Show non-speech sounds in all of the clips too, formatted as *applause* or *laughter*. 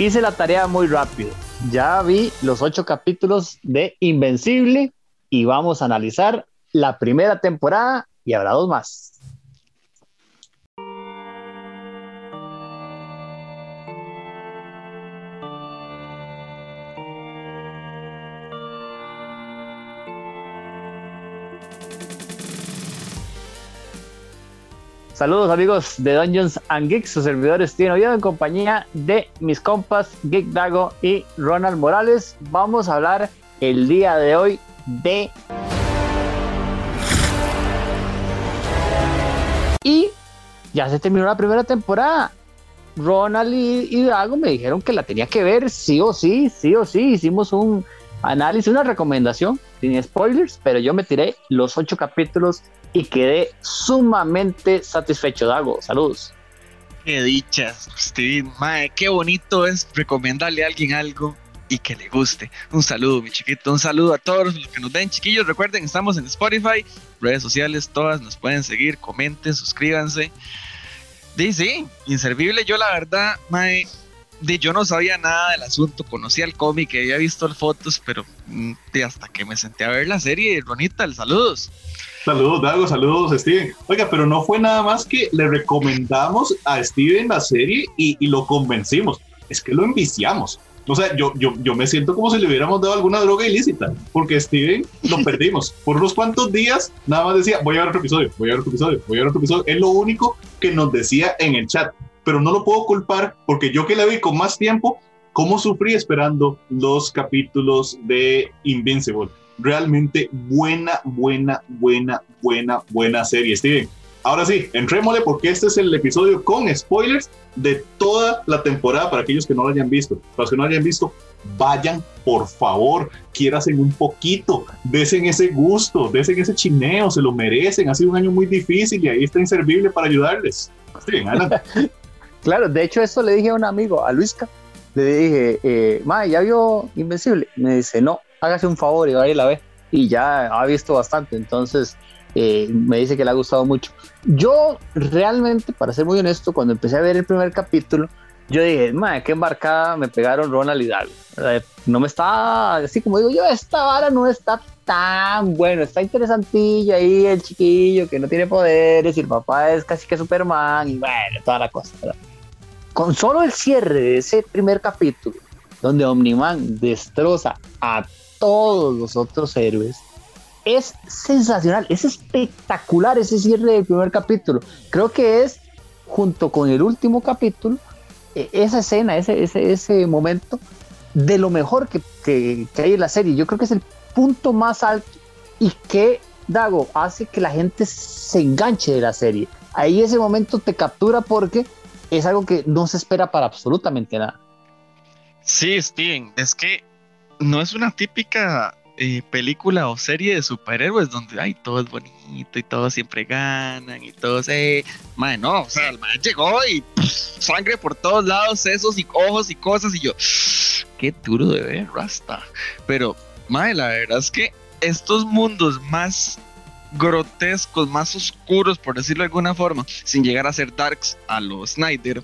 hice la tarea muy rápido. Ya vi los ocho capítulos de Invencible y vamos a analizar la primera temporada y habrá dos más. Saludos amigos de Dungeons and Geeks, sus servidores Steven Oviedo en compañía de mis compas Geek Dago y Ronald Morales. Vamos a hablar el día de hoy de... Y ya se terminó la primera temporada. Ronald y, Dago me dijeron que la tenía que ver sí o sí, sí o sí. Hicimos un análisis, una recomendación, sin spoilers, pero yo me tiré los ocho capítulos y quedé sumamente satisfecho. Dago, saludos. Qué dicha, Steve. Mae, qué bonito es recomendarle a alguien algo y que le guste. Un saludo, mi chiquito. Un saludo a todos los que nos ven, chiquillos. Recuerden, estamos en Spotify, redes sociales, todas nos pueden seguir. Comenten, suscríbanse. Dice, sí, inservible. Yo, la verdad, Mae, de, yo no sabía nada del asunto. Conocía el cómic, había visto las fotos, pero mm, de hasta que me senté a ver la serie, Ronita, saludos. Saludos, Dago, saludos, Steven. Oiga, pero no fue nada más que le recomendamos a Steven la serie y, lo convencimos. Es que lo enviciamos. O sea, yo, yo, yo me siento como si le hubiéramos dado alguna droga ilícita, porque Steven lo *laughs* perdimos. Por unos cuantos días, nada más decía, voy a ver otro episodio, voy a ver otro episodio, voy a ver otro episodio. Es lo único que nos decía en el chat. Pero no lo puedo culpar, porque yo que la vi con más tiempo, ¿cómo sufrí esperando los capítulos de Invincible? realmente buena, buena, buena, buena, buena serie, Steven. Ahora sí, entrémosle porque este es el episodio con spoilers de toda la temporada para aquellos que no lo hayan visto. Para los que no lo hayan visto, vayan, por favor, en un poquito, desen ese gusto, desen ese chineo, se lo merecen. Ha sido un año muy difícil y ahí está inservible para ayudarles. Steven, adelante. *laughs* claro, de hecho, eso le dije a un amigo, a Luisca. Le dije, eh, Ma, ¿ya vio Invencible? Me dice, no, hágase un favor y vaya a la ve. Y ya ha visto bastante, entonces eh, me dice que le ha gustado mucho. Yo realmente, para ser muy honesto, cuando empecé a ver el primer capítulo, yo dije, madre, qué embarcada me pegaron Ronald y Dago. No me está, así como digo yo, esta vara no está tan bueno, está interesantillo ahí el chiquillo que no tiene poderes y el papá es casi que Superman y bueno, toda la cosa. Con solo el cierre de ese primer capítulo, donde Omniman destroza a todos los otros héroes. Es sensacional, es espectacular ese cierre del primer capítulo. Creo que es, junto con el último capítulo, e, esa escena, ese, ese, ese momento, de lo mejor que, que, hay en la serie. Yo creo que es el punto más alto y que, Dago, hace que la gente se enganche de la serie. Ahí ese momento te captura porque es algo que no se espera para absolutamente nada. Sí, Steven, es que no es una típica eh, película o serie de superhéroes donde ay, todo es bonito y todos siempre ganan y todos, eh, madre, no, o sea, el man llegó y sangre por todos lados, sesos y ojos y cosas y yo, qué duro de ver, Rasta. Pero, madre, la verdad es que estos mundos más grotescos, más oscuros, por decirlo de alguna forma, sin llegar a ser darks a los Snyder.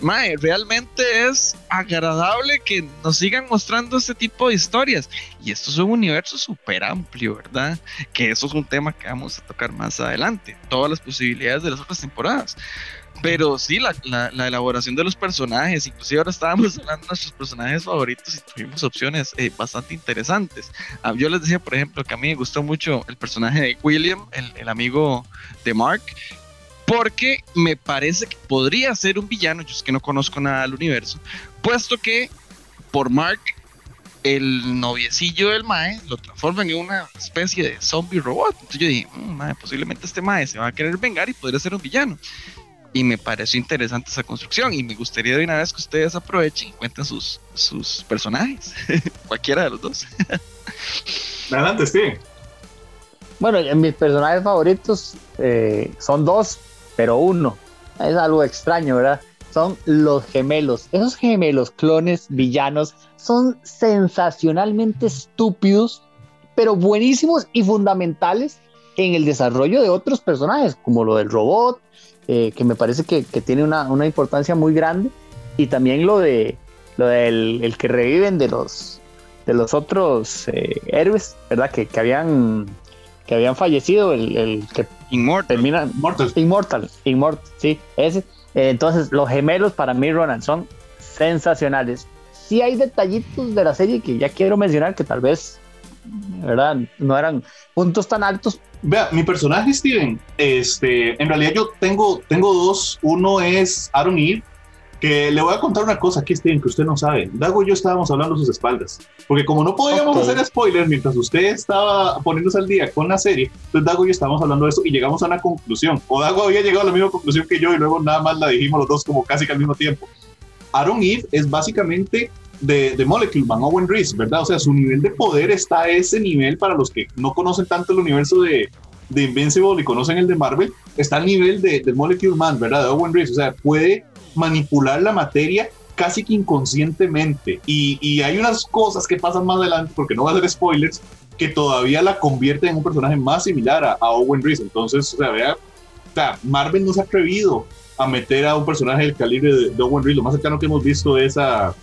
Mae, realmente es agradable que nos sigan mostrando este tipo de historias. Y esto es un universo súper amplio, ¿verdad? Que eso es un tema que vamos a tocar más adelante. Todas las posibilidades de las otras temporadas. Pero sí, la, la, elaboración de los personajes, inclusive ahora estábamos *laughs* hablando de nuestros personajes favoritos y tuvimos opciones eh, bastante interesantes. Ah, yo les decía, por ejemplo, que a mí me gustó mucho el personaje de William, el, el amigo de Mark, porque me parece que podría ser un villano, yo es que no conozco nada del universo, puesto que por Mark el noviecillo del Mae lo transforman en una especie de zombie robot. Entonces yo dije, mm, mae, posiblemente este Mae se va a querer vengar y podría ser un villano y me pareció interesante esa construcción y me gustaría de una vez que ustedes aprovechen y cuenten sus, sus personajes, *laughs* cualquiera de los dos. *laughs* Adelante, Steve. Bueno, mis personajes favoritos eh, son dos, pero uno. Es algo extraño, ¿verdad? Son los gemelos. Esos gemelos, clones, villanos, son sensacionalmente estúpidos, pero buenísimos y fundamentales en el desarrollo de otros personajes, como lo del robot, eh, que me parece que, tiene una, importancia muy grande, y también lo de lo del el que reviven de los de los otros eh, héroes, ¿verdad? Que, que, habían que habían fallecido, el, el que Inmortal. termina Mortal. Inmortal, Immortal, sí, ese. Eh, entonces, los gemelos para mí, Ronan, son sensacionales. Sí hay detallitos de la serie que ya quiero mencionar que tal vez, ¿verdad? No eran puntos tan altos. Vea, mi personaje, Steven, este, en realidad yo tengo, tengo dos. Uno es Aaron Eve, que le voy a contar una cosa aquí, Steven, que usted no sabe. Dago y yo estábamos hablando a sus espaldas. Porque como no podíamos Ok. hacer spoilers mientras usted estaba poniéndose al día con la serie, entonces Dago y yo estábamos hablando de eso y llegamos a una conclusión. O Dago había llegado a la misma conclusión que yo y luego nada más la dijimos los dos como casi que al mismo tiempo. Aaron Eve es básicamente de, Molecule Man, Owen Reese, ¿verdad? O sea, su nivel de poder está a ese nivel para los que no conocen tanto el universo de, de Invincible y conocen el de Marvel, está al nivel de, Molecule Man, ¿verdad? De Owen Reese, o sea, puede manipular la materia casi que inconscientemente. Y, hay unas cosas que pasan más adelante, porque no voy a hacer spoilers, que todavía la convierten en un personaje más similar a, a Owen Reese. Entonces, o sea, vea, o sea, Marvel no se ha atrevido a meter a un personaje del calibre de, de Owen Reese. Lo más cercano que hemos visto es a,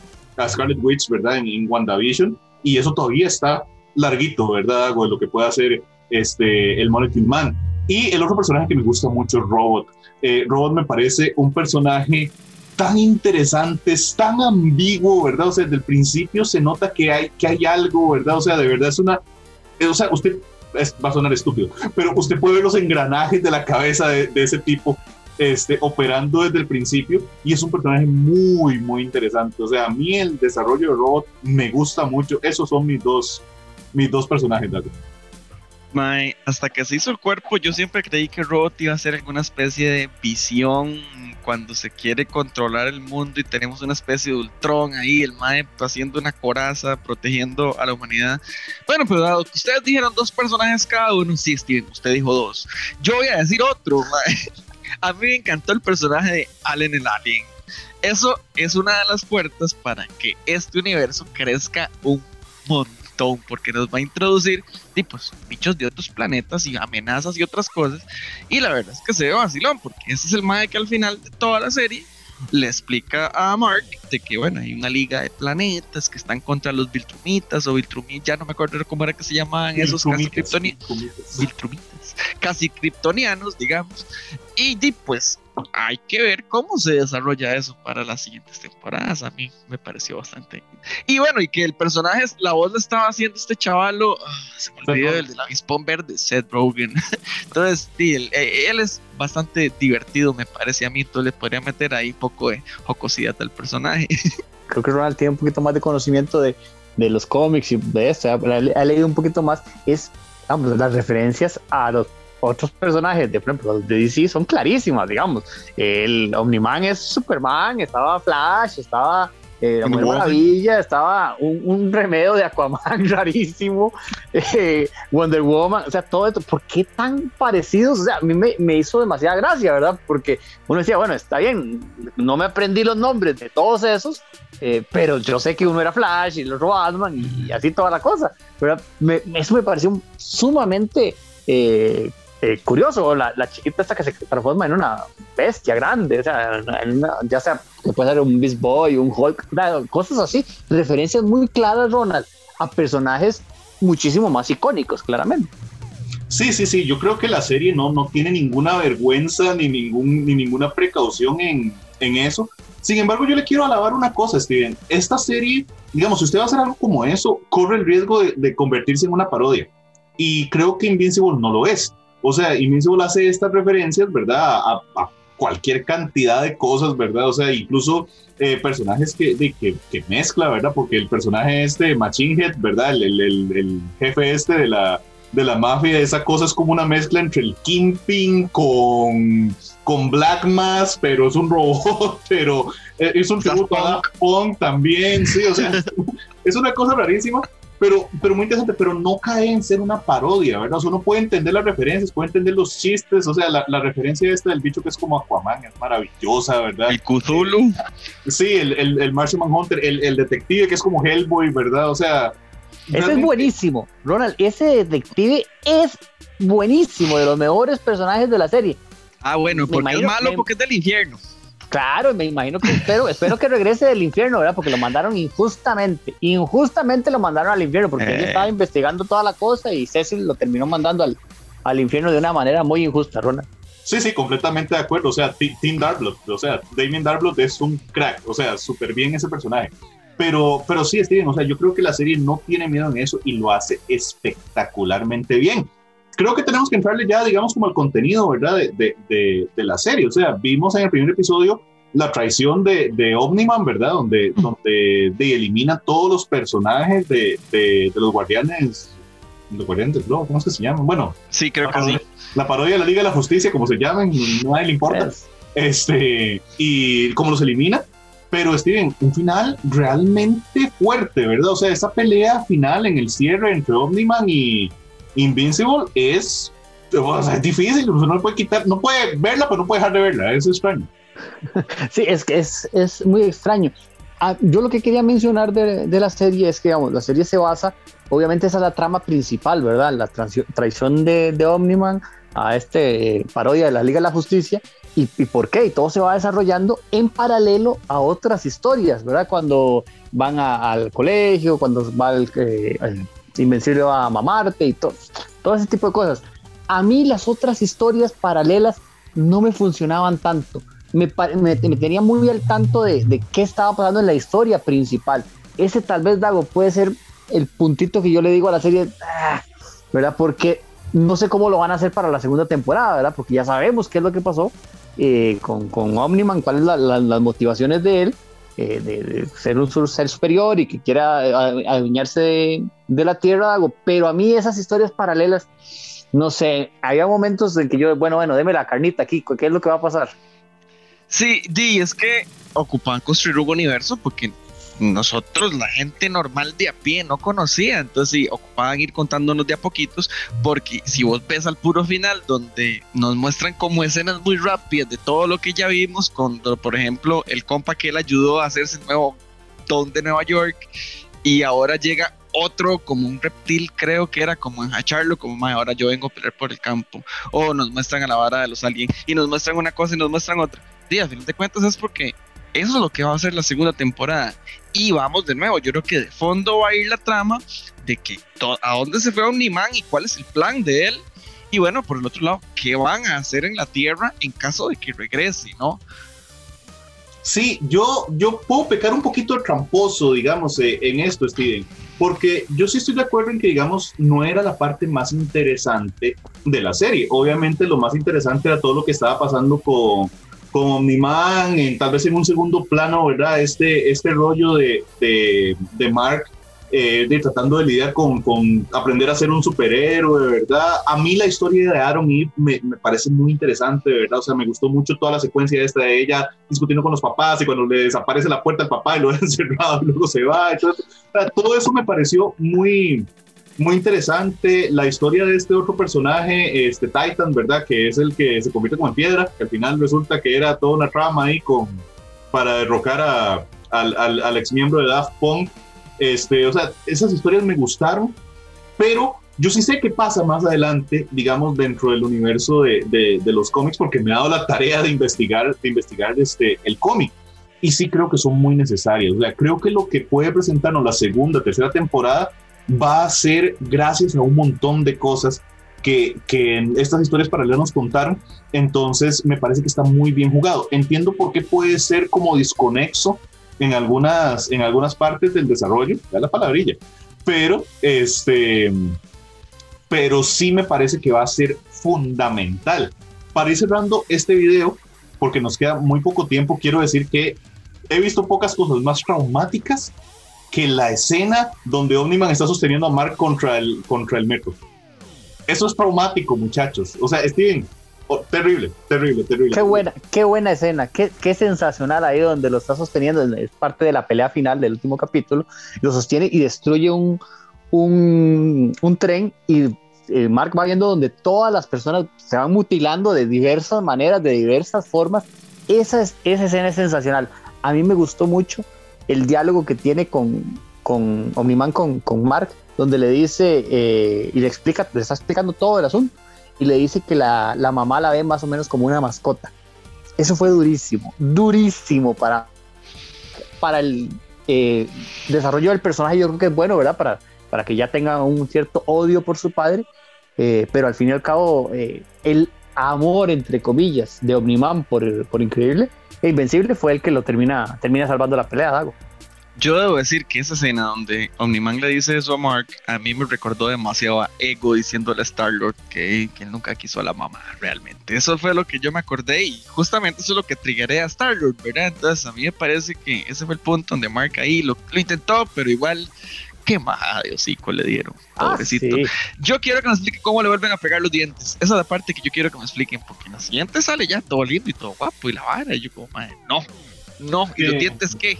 a Scarlet Witch, ¿verdad? En, en WandaVision. Y eso todavía está larguito, ¿verdad? De lo que puede hacer este, el Molecule Man. Y el otro personaje que me gusta mucho es Robot. Eh, Robot me parece un personaje tan interesante, es tan ambiguo, ¿verdad? O sea, desde el principio se nota que hay, que hay algo, ¿verdad? O sea, de verdad es una... eh, O sea, usted es- va a sonar estúpido, pero usted puede ver los engranajes de la cabeza de, de ese tipo este, operando desde el principio y es un personaje muy, muy interesante. O sea, a mí el desarrollo de Robot me gusta mucho. Esos son mis dos, mis dos personajes, Dago. Mae, hasta que se hizo el cuerpo, yo siempre creí que Robot iba a ser alguna especie de visión cuando se quiere controlar el mundo y tenemos una especie de Ultron ahí, el Mae haciendo una coraza, protegiendo a la humanidad. Bueno, pero dado que ustedes dijeron dos personajes cada uno, sí, Steven, usted dijo dos. Yo voy a decir otro, Mae. A mí me encantó el personaje de Allen el Alien. Eso es una de las puertas para que este universo crezca un montón, porque nos va a introducir tipos, bichos de otros planetas y amenazas y otras cosas. Y la verdad es que se ve vacilón, porque ese es el mae que al final de toda la serie le explica a Mark de que, bueno, hay una liga de planetas que están contra los Viltrumitas o Viltrumitas, ya no me acuerdo cómo era que se llamaban esos casi kryptoni- Viltrumitas. Casi kryptonianos, digamos. Y, pues hay que ver cómo se desarrolla eso para las siguientes temporadas. A mí me pareció bastante. Y bueno, y que el personaje, la voz la estaba haciendo este chavalo, ah, se me olvidó el del avispón verde, Seth Rogen. *laughs* Entonces, sí, él, eh, él es bastante divertido, me parece a mí. Entonces le podría meter ahí un poco de jocosidad al personaje. *laughs* Creo que Ronald tiene un poquito más de conocimiento de, de los cómics y de esto, ha, ha leído un poquito más. Es, vamos, las referencias a los otros personajes, de por ejemplo, los de DC son clarísimas, digamos. El Omniman es Superman, estaba Flash, estaba eh, Mujer. Maravilla, estaba un, un remedio de Aquaman *laughs* rarísimo, eh, Wonder Woman, o sea, todo esto, ¿por qué tan parecidos? O sea, a mí me, me hizo demasiada gracia, ¿verdad? Porque uno decía, bueno, está bien, no me aprendí los nombres de todos esos, eh, pero yo sé que uno era Flash y el otro Batman y, y así toda la cosa. ¿verdad? Me- eso me pareció sumamente eh, eh, curioso. La, la chiquita esta que se transforma en una bestia grande, o sea, ya sea que puede ser un Beast Boy, un Hulk, cosas así. Referencias muy claras, Ronald, a personajes muchísimo más icónicos, claramente. Sí, sí, sí. Yo creo que la serie no, no tiene ninguna vergüenza ni, ningún, ni ninguna precaución en, en eso. Sin embargo, yo le quiero alabar una cosa, Steven. Esta serie, digamos, si usted va a hacer algo como eso, corre el riesgo de, de convertirse en una parodia. Y creo que Invincible no lo es. O sea, Invincible hace estas referencias, ¿verdad? A, a cualquier cantidad de cosas, ¿verdad? O sea, incluso eh, personajes que, de, que, que mezcla, ¿verdad? Porque el personaje este, Machine Head, ¿verdad? El, el, el, el jefe este de la, de la mafia, esa cosa es como una mezcla entre el Kingpin con, con Black Mass, pero es un robot, *laughs* pero eh, es un tributo a Punk también, sí, o sea, *laughs* es una cosa rarísima, pero, pero muy interesante, pero no cae en ser una parodia, ¿verdad? O sea, uno puede entender las referencias, puede entender los chistes, o sea, la, la referencia esta del bicho que es como Aquaman es maravillosa, ¿verdad? El Cthulhu. Sí, el, el, el Martian Manhunter, el, el detective que es como Hellboy, ¿verdad? O sea... Ese es buenísimo, Ronald. Ese detective es buenísimo, de los mejores personajes de la serie. Ah, bueno, porque imagino- es malo me- porque es del infierno. Claro, me imagino que espero, espero que regrese del infierno, ¿verdad? Porque lo mandaron injustamente. Injustamente lo mandaron al infierno porque él estaba investigando toda la cosa y Cecil lo terminó mandando al, al infierno de una manera muy injusta, Ronald. Sí, sí, completamente de acuerdo. O sea, Tim Darkblood, o sea, Damien Darkblood es un crack, o sea, súper bien ese personaje. Pero, pero sí, Steven, o sea, yo creo que la serie no tiene miedo en eso y lo hace espectacularmente bien. Creo que tenemos que entrarle ya, digamos, como al contenido, ¿verdad? De, de, de, la serie. O sea, vimos en el primer episodio la traición de, de Omniman, ¿verdad? Donde, donde de, elimina todos los personajes de, de, los guardianes, los guardianes del globo, ¿cómo es que se llaman? Bueno, sí, creo que sí la parodia de la Liga de la Justicia, como se llaman, no a nadie le importa. Este, y cómo los elimina. Pero Steven, un final realmente fuerte, ¿verdad? O sea, esa pelea final en el cierre entre Omniman y Invincible es, es difícil, no puede quitar, no puede verla, pero no puede dejar de verla, es extraño. *laughs* Sí, es que es, es muy extraño. Ah, yo lo que quería mencionar de, de, la serie es que, digamos, la serie se basa, obviamente esa es la trama principal, ¿verdad? La traición de, de Omniman a este parodia de la Liga de la Justicia y, por qué. Y todo se va desarrollando en paralelo a otras historias, ¿verdad? Cuando van al colegio, cuando va el, eh, Invencible a mamarte y todo, todo ese tipo de cosas. A mí las otras historias paralelas no me funcionaban tanto. Me, me, tenía muy al tanto de, de, qué estaba pasando en la historia principal. Ese tal vez, Dago, puede ser el puntito que yo le digo a la serie, ah", ¿verdad? Porque no sé cómo lo van a hacer para la segunda temporada, ¿verdad? Porque ya sabemos qué es lo que pasó eh, con, con, Omniman, cuáles son las motivaciones de él, eh, de, ser un ser superior y que quiera adueñarse de, la tierra, pero a mí esas historias paralelas, no sé, había momentos en que yo, bueno, bueno, deme la carnita aquí, ¿qué es lo que va a pasar? Sí, di, es que ocupan construir un universo porque nosotros, la gente normal de a pie, no conocía. Entonces, sí, ocupaban ir contándonos de a poquitos, porque si vos ves al puro final, donde nos muestran como escenas muy rápidas de todo lo que ya vimos, cuando, por ejemplo, el compa que él ayudó a hacerse el nuevo Don de Nueva York, y ahora llega otro como un reptil, creo que era como enjacharlo, como ahora yo vengo a pelear por el campo, o nos muestran a la vara de los aliens y nos muestran una cosa y nos muestran otra. Sí, a fin de cuentas es porque eso es lo que va a ser la segunda temporada. Y vamos de nuevo, yo creo que de fondo va a ir la trama de que a dónde se fue Omniman y cuál es el plan de él. Y bueno, por el otro lado, ¿qué van a hacer en la Tierra en caso de que regrese, no? Sí, yo, yo puedo pecar un poquito de tramposo, digamos, eh, en esto, Steven, porque yo sí estoy de acuerdo en que, digamos, no era la parte más interesante de la serie. Obviamente lo más interesante era todo lo que estaba pasando con, con Omniman, en, tal vez en un segundo plano, ¿verdad? Este, este rollo de, de, de Mark eh, tratando de lidiar con, con, aprender a ser un superhéroe, ¿verdad? A mí la historia de Aaron Eve me, me, parece muy interesante, ¿verdad? O sea, me gustó mucho toda la secuencia esta de ella discutiendo con los papás y cuando le desaparece la puerta al papá y lo *laughs* deja encerrado y luego se va. Entonces, todo eso me pareció muy, muy interesante la historia de este otro personaje, este Titan, ¿verdad? Que es el que se convierte como en piedra, que al final resulta que era toda una trama ahí con, para derrocar a, al, al, al, ex miembro de Daft Punk. Este, o sea, esas historias me gustaron, pero yo sí sé qué pasa más adelante, digamos, dentro del universo de, de, de los cómics, porque me ha dado la tarea de investigar, de investigar este, el cómic. Y sí creo que son muy necesarias. O sea, creo que lo que puede presentarnos la segunda, tercera temporada va a ser gracias a un montón de cosas que, que estas historias paralelas nos contaron. Entonces, me parece que está muy bien jugado. Entiendo por qué puede ser como desconexo en algunas, en algunas partes del desarrollo, ya la palabrilla, pero este, pero sí me parece que va a ser fundamental. Para ir cerrando este video, porque nos queda muy poco tiempo, quiero decir que he visto pocas cosas más traumáticas que la escena donde Omniman está sosteniendo a Mark contra el, contra el metro. Eso es traumático, muchachos. O sea, Steven, oh, terrible, terrible, terrible. Qué buena, qué buena escena, qué, qué, sensacional ahí donde lo está sosteniendo. Es parte de la pelea final del último capítulo. Lo sostiene y destruye un, un, un tren y eh, Mark va viendo donde todas las personas se van mutilando de diversas maneras, de diversas formas. Esa, es, esa escena es sensacional. A mí me gustó mucho el diálogo que tiene con, con Omniman, con, con Mark, donde le dice eh, y le explica, le está explicando todo el asunto y le dice que la, la, mamá la ve más o menos como una mascota. eso fue durísimo, durísimo para, para el eh, desarrollo del personaje. Yo creo que es bueno, ¿verdad? Para, para que ya tenga un cierto odio por su padre, eh, pero al fin y al cabo, eh, el amor, entre comillas, de Omniman por, por Increíble Invencible fue el que lo termina, termina salvando la pelea, Dago. Yo debo decir que esa escena donde Omniman le dice eso a Mark, a mí me recordó demasiado a Ego diciéndole a Star-Lord que, que, él nunca quiso a la mamá, realmente. Eso fue lo que yo me acordé y justamente eso es lo que triggeré a Star-Lord, ¿verdad? Entonces a mí me parece que ese fue el punto donde Mark ahí lo, lo intentó, pero igual qué majada de hocico le dieron. Ah, pobrecito. Yo quiero que nos explique cómo le vuelven a pegar los dientes. Esa es la parte que yo quiero que me expliquen, porque en la siguiente sale ya todo lindo y todo guapo y la vara. Y yo, como, madre, no, no. ¿Y los dientes qué?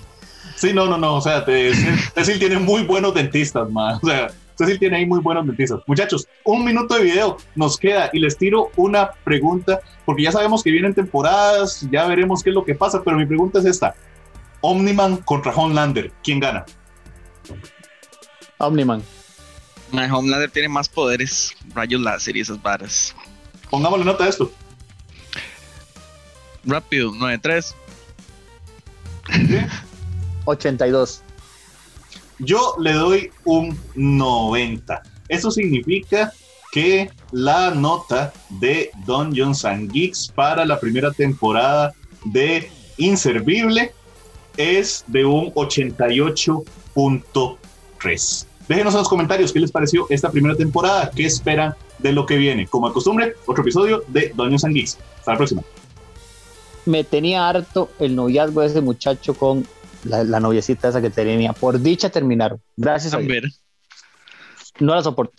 Sí, no, no, no. O sea, Cecil tiene muy buenos dentistas, man. O sea, Cecil tiene ahí muy buenos dentistas. Muchachos, un minuto de video nos queda y les tiro una pregunta, porque ya sabemos que vienen temporadas, ya veremos qué es lo que pasa, pero mi pregunta es esta. Omniman contra Homelander, ¿quién gana? Omniman. My Homelander tiene más poderes, rayos láser y esas varas. Pongámosle nota a esto. Rápido, 9-3. 82. Yo le doy un 90. Eso significa que la nota de Dungeons and Geeks para la primera temporada de Inservible es de un 88.3. Déjenos en los comentarios qué les pareció esta primera temporada, qué esperan de lo que viene. Como de costumbre, otro episodio de Dungeons and Geeks. Hasta la próxima. Me tenía harto el noviazgo de ese muchacho con la, noviecita esa que tenía. Por dicha terminaron. Gracias a, a No la soporto.